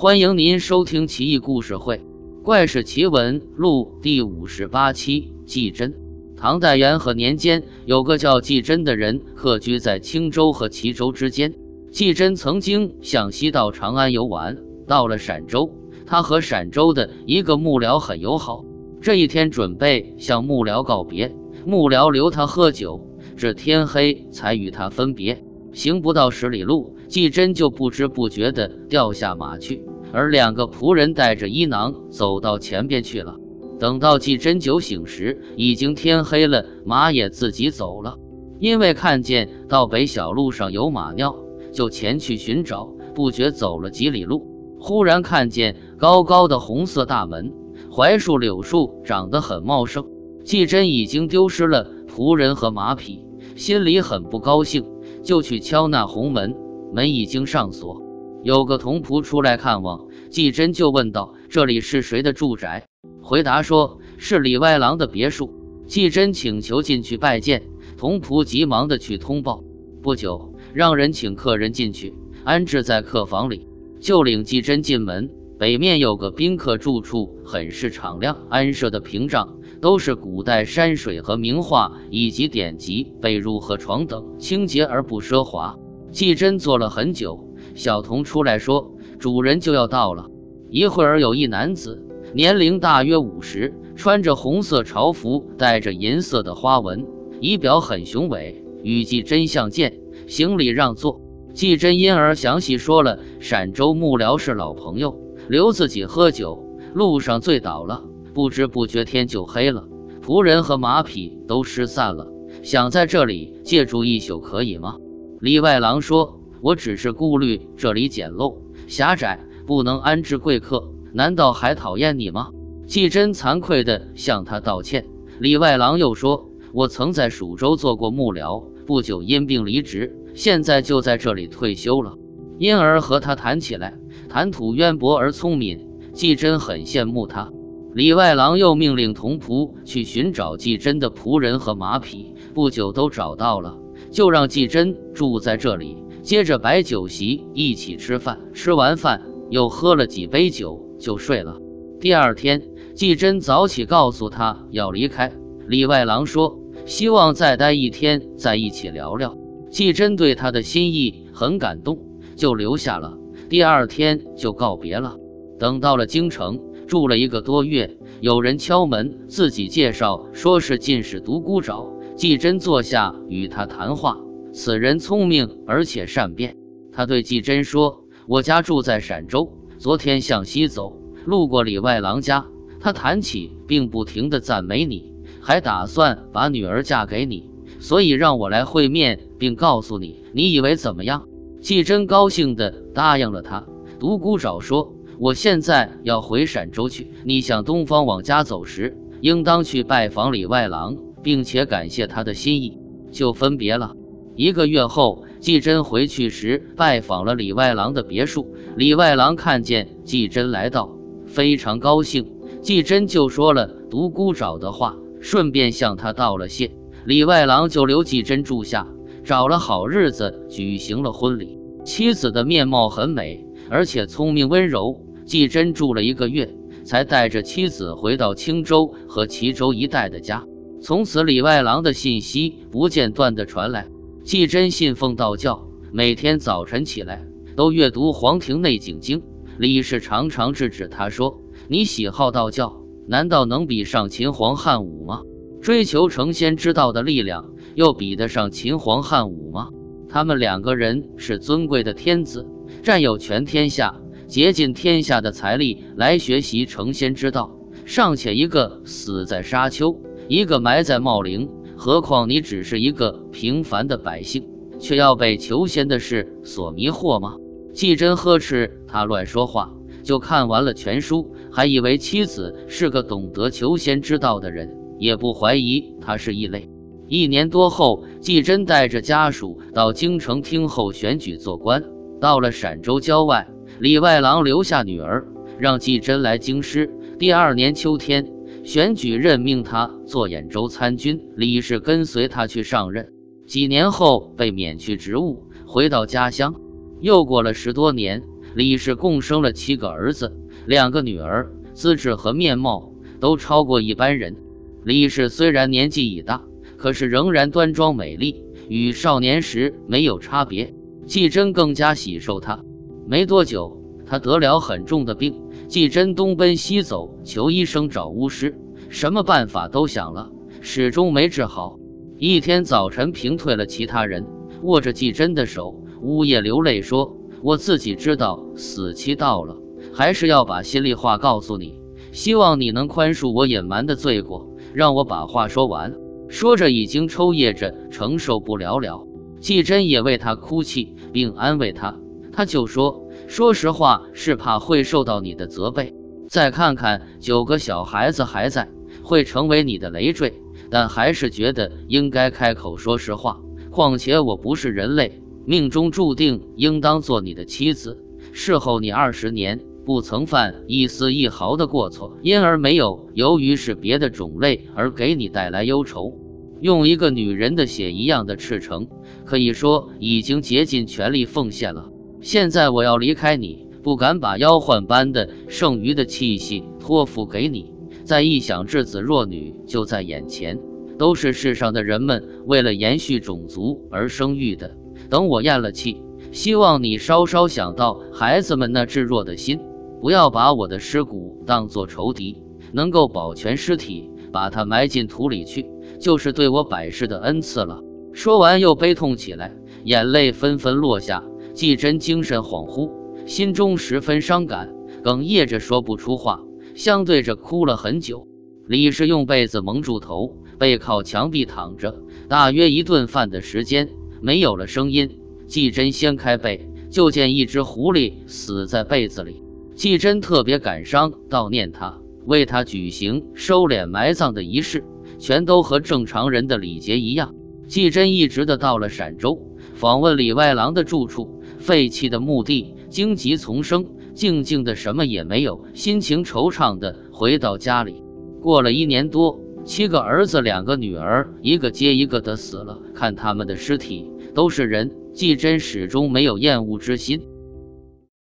欢迎您收听《奇异故事会·怪事奇闻录》第五十八期。季真，唐代元和年间，有个叫季真的人，客居在青州和齐州之间。季真曾经向西到长安游玩，到了陕州，他和陕州的一个幕僚很友好。这一天准备向幕僚告别，幕僚留他喝酒，至天黑才与他分别。行不到十里路，季真就不知不觉地掉下马去，而两个仆人带着衣囊走到前边去了。等到季真酒醒时，已经天黑了，马也自己走了。因为看见道北小路上有马尿，就前去寻找。不觉走了几里路，忽然看见高高的红色大门，槐树、柳树长得很茂盛。季真已经丢失了仆人和马匹，心里很不高兴。就去敲那红门，门已经上锁。有个童仆出来看望，季真就问道：“这里是谁的住宅？”回答说：“是里外郎的别墅。”季真请求进去拜见，童仆急忙的去通报。不久，让人请客人进去，安置在客房里，就领季真进门。北面有个宾客住处，很是敞亮，安设的屏障。都是古代山水和名画以及典籍，被褥和床等清洁而不奢华。季真坐了很久，小童出来说：“主人就要到了。”一会儿有一男子，年龄大约五十，穿着红色朝服，带着银色的花纹，仪表很雄伟，与季真相见，行礼让座。季真因而详细说了陕州幕僚是老朋友，留自己喝酒，路上醉倒了。不知不觉天就黑了，仆人和马匹都失散了。想在这里借住一宿，可以吗？李外郎说：“我只是顾虑这里简陋狭窄，不能安置贵客。难道还讨厌你吗？”季真惭愧地向他道歉。李外郎又说：“我曾在蜀州做过幕僚，不久因病离职，现在就在这里退休了。”因而和他谈起来，谈吐渊博而聪明。季真很羡慕他。李外郎又命令童仆去寻找季真的仆人和马匹，不久都找到了，就让季真住在这里，接着摆酒席一起吃饭。吃完饭又喝了几杯酒就睡了。第二天，季真早起告诉他要离开。李外郎说希望再待一天，在一起聊聊。季真对他的心意很感动，就留下了。第二天就告别了。等到了京城。住了一个多月，有人敲门，自己介绍说是进士独孤找。季真坐下与他谈话，此人聪明而且善变。他对季真说：“我家住在陕州，昨天向西走，路过李外郎家，他谈起并不停地赞美你，还打算把女儿嫁给你，所以让我来会面，并告诉你，你以为怎么样？”季真高兴地答应了他。独孤沼说。我现在要回陕州去，你向东方往家走时，应当去拜访李外郎，并且感谢他的心意，就分别了。一个月后，季真回去时拜访了李外郎的别墅，李外郎看见季真来到，非常高兴。季真就说了独孤找的话，顺便向他道了谢。李外郎就留季真住下，找了好日子举行了婚礼。妻子的面貌很美，而且聪明温柔。季真住了一个月，才带着妻子回到青州和齐州一带的家。从此，李外郎的信息不间断地传来。季真信奉道教，每天早晨起来都阅读《黄庭内景经》。李氏常常制止他说：“你喜好道教，难道能比上秦皇汉武吗？追求成仙之道的力量，又比得上秦皇汉武吗？他们两个人是尊贵的天子，占有全天下。”竭尽天下的财力来学习成仙之道，尚且一个死在沙丘，一个埋在茂陵，何况你只是一个平凡的百姓，却要被求仙的事所迷惑吗？季真呵斥他乱说话，就看完了全书，还以为妻子是个懂得求仙之道的人，也不怀疑他是异类。一年多后，季真带着家属到京城听候选举做官，到了陕州郊外。李外郎留下女儿，让季真来京师。第二年秋天，选举任命他做兖州参军，李氏跟随他去上任。几年后被免去职务，回到家乡。又过了十多年，李氏共生了七个儿子，两个女儿，资质和面貌都超过一般人。李氏虽然年纪已大，可是仍然端庄美丽，与少年时没有差别。季真更加喜受她。没多久，她得了很重的病。季真东奔西走，求医生，找巫师，什么办法都想了，始终没治好。一天早晨，平退了其他人，握着季真的手，呜咽流泪说：“我自己知道死期到了，还是要把心里话告诉你，希望你能宽恕我隐瞒的罪过，让我把话说完。”说着，已经抽噎着，承受不了了。季真也为他哭泣，并安慰他，他就说：“说实话，是怕会受到你的责备。再看看九个小孩子还在，会成为你的累赘。”但还是觉得应该开口说实话。况且我不是人类，命中注定应当做你的妻子，侍候你二十年，不曾犯一丝一毫的过错，因而没有由于是别的种类而给你带来忧愁。用一个女人的血一样的赤诚，可以说已经竭尽全力奉献了。现在我要离开你，不敢把妖幻般的剩余的气息托付给你。再一想，稚子弱女就在眼前，都是世上的人们为了延续种族而生育的。等我咽了气，希望你稍稍想到孩子们那稚弱的心，不要把我的尸骨当作仇敌，能够保全尸体，把它埋进土里去，就是对我百世的恩赐了。说完又悲痛起来，眼泪纷纷落下。季真精神恍惚，心中十分伤感，哽咽着说不出话。相对着哭了很久，李氏用被子蒙住头，背靠墙壁躺着，大约一顿饭的时间，没有了声音。季真掀开被，就见一只狐狸死在被子里。季真特别感伤，悼念他，为他举行收敛埋葬的仪式，全都和正常人的礼节一样。季真一直的到了陕州，访问李外郎的住处，废弃的墓地，荆棘丛生。静静的，什么也没有，心情惆怅的回到家里。过了一年多，七个儿子，两个女儿，一个接一个的死了。看他们的尸体，都是人。季真始终没有厌恶之心。